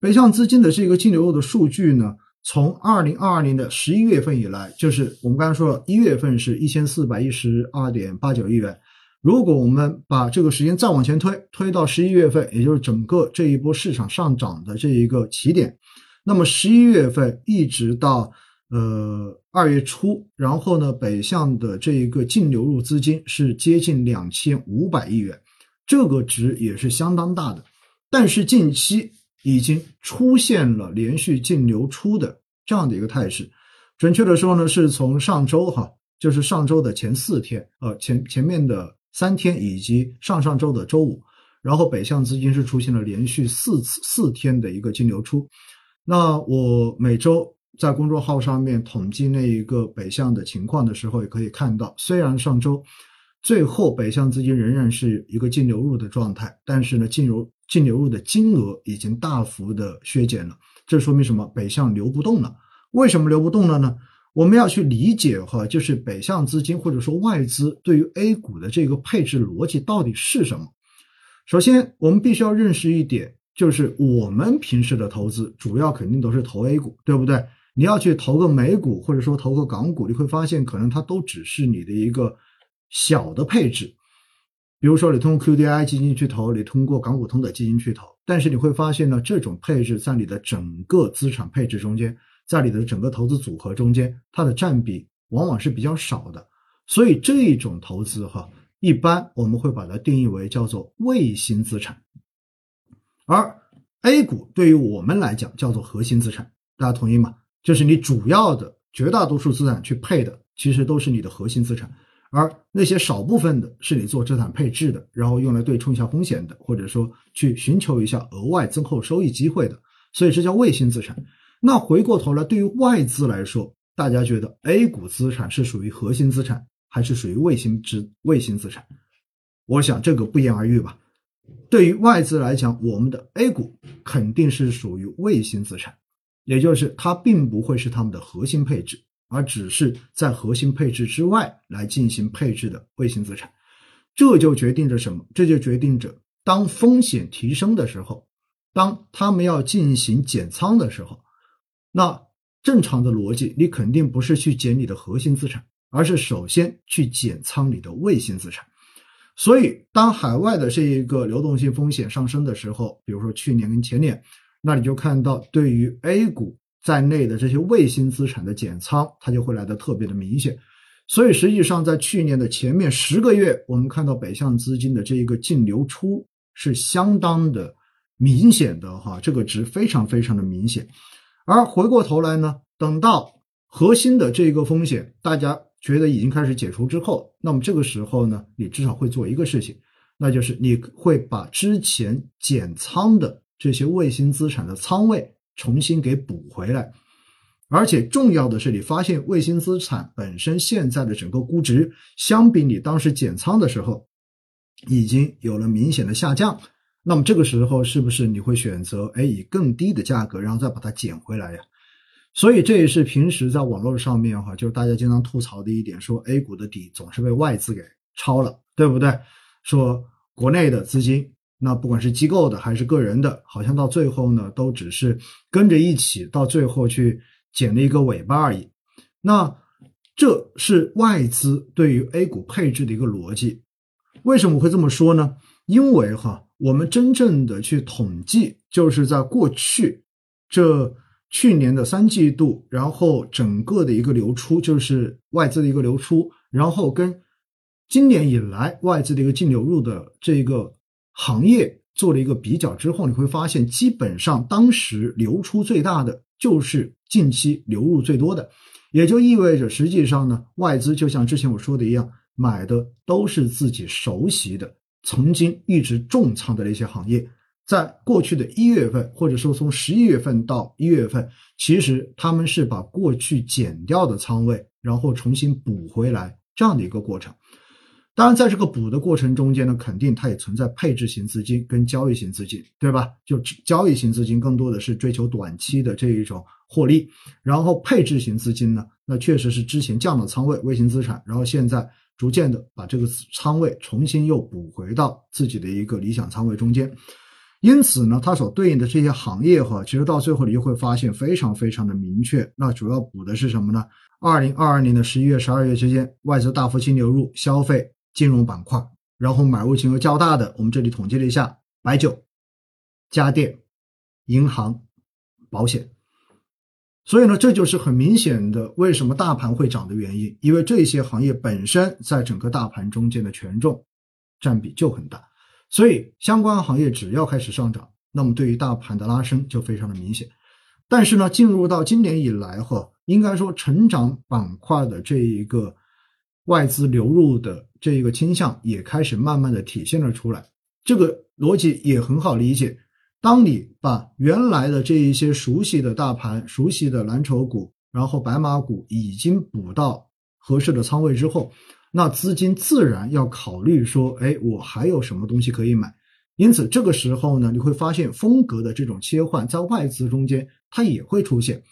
北向资金的这个净流入的数据呢，从二零二二年的十一月份以来，就是我们刚才说了一月份是一千四百一十二点八九亿元。如果我们把这个时间再往前推，推到十一月份，也就是整个这一波市场上涨的这一个起点，那么十一月份一直到呃二月初，然后呢，北向的这一个净流入资金是接近两千五百亿元，这个值也是相当大的。但是近期已经出现了连续净流出的这样的一个态势，准确的说呢，是从上周哈，就是上周的前四天，呃前前面的。三天以及上上周的周五，然后北向资金是出现了连续四次四天的一个净流出。那我每周在公众号上面统计那一个北向的情况的时候，也可以看到，虽然上周最后北向资金仍然是一个净流入的状态，但是呢，净流净流入的金额已经大幅的削减了。这说明什么？北向流不动了。为什么流不动了呢？我们要去理解哈，就是北向资金或者说外资对于 A 股的这个配置逻辑到底是什么？首先，我们必须要认识一点，就是我们平时的投资主要肯定都是投 A 股，对不对？你要去投个美股或者说投个港股，你会发现可能它都只是你的一个小的配置。比如说，你通过 QDII 基金去投，你通过港股通的基金去投，但是你会发现呢，这种配置在你的整个资产配置中间。在你的整个投资组合中间，它的占比往往是比较少的，所以这种投资哈，一般我们会把它定义为叫做卫星资产，而 A 股对于我们来讲叫做核心资产，大家同意吗？就是你主要的绝大多数资产去配的，其实都是你的核心资产，而那些少部分的是你做资产配置的，然后用来对冲一下风险的，或者说去寻求一下额外增厚收益机会的，所以这叫卫星资产。那回过头来，对于外资来说，大家觉得 A 股资产是属于核心资产，还是属于卫星资卫星资产？我想这个不言而喻吧。对于外资来讲，我们的 A 股肯定是属于卫星资产，也就是它并不会是他们的核心配置，而只是在核心配置之外来进行配置的卫星资产。这就决定着什么？这就决定着当风险提升的时候，当他们要进行减仓的时候。那正常的逻辑，你肯定不是去减你的核心资产，而是首先去减仓你的卫星资产。所以，当海外的这一个流动性风险上升的时候，比如说去年跟前年，那你就看到对于 A 股在内的这些卫星资产的减仓，它就会来的特别的明显。所以，实际上在去年的前面十个月，我们看到北向资金的这一个净流出是相当的明显的哈，这个值非常非常的明显。而回过头来呢，等到核心的这个风险大家觉得已经开始解除之后，那么这个时候呢，你至少会做一个事情，那就是你会把之前减仓的这些卫星资产的仓位重新给补回来。而且重要的是，你发现卫星资产本身现在的整个估值，相比你当时减仓的时候，已经有了明显的下降。那么这个时候是不是你会选择哎以更低的价格，然后再把它捡回来呀？所以这也是平时在网络上面哈，就是大家经常吐槽的一点，说 A 股的底总是被外资给抄了，对不对？说国内的资金，那不管是机构的还是个人的，好像到最后呢，都只是跟着一起，到最后去捡了一个尾巴而已。那这是外资对于 A 股配置的一个逻辑。为什么会这么说呢？因为哈。我们真正的去统计，就是在过去这去年的三季度，然后整个的一个流出，就是外资的一个流出，然后跟今年以来外资的一个净流入的这个行业做了一个比较之后，你会发现，基本上当时流出最大的就是近期流入最多的，也就意味着实际上呢，外资就像之前我说的一样，买的都是自己熟悉的。曾经一直重仓的那些行业，在过去的一月份，或者说从十一月份到一月份，其实他们是把过去减掉的仓位，然后重新补回来这样的一个过程。当然，在这个补的过程中间呢，肯定它也存在配置型资金跟交易型资金，对吧？就交易型资金更多的是追求短期的这一种获利，然后配置型资金呢，那确实是之前降了仓位，微型资产，然后现在。逐渐的把这个仓位重新又补回到自己的一个理想仓位中间，因此呢，它所对应的这些行业哈，其实到最后你就会发现非常非常的明确。那主要补的是什么呢？二零二二年的十一月、十二月之间，外资大幅净流入消费、金融板块，然后买入金额较大的，我们这里统计了一下：白酒、家电、银行、保险。所以呢，这就是很明显的为什么大盘会涨的原因，因为这些行业本身在整个大盘中间的权重占比就很大。所以，相关行业只要开始上涨，那么对于大盘的拉升就非常的明显。但是呢，进入到今年以来哈，应该说成长板块的这一个外资流入的这一个倾向也开始慢慢的体现了出来。这个逻辑也很好理解。当你把原来的这一些熟悉的大盘、熟悉的蓝筹股，然后白马股已经补到合适的仓位之后。那资金自然要考虑说，哎，我还有什么东西可以买？因此，这个时候呢，你会发现风格的这种切换，在外资中间它也会出现。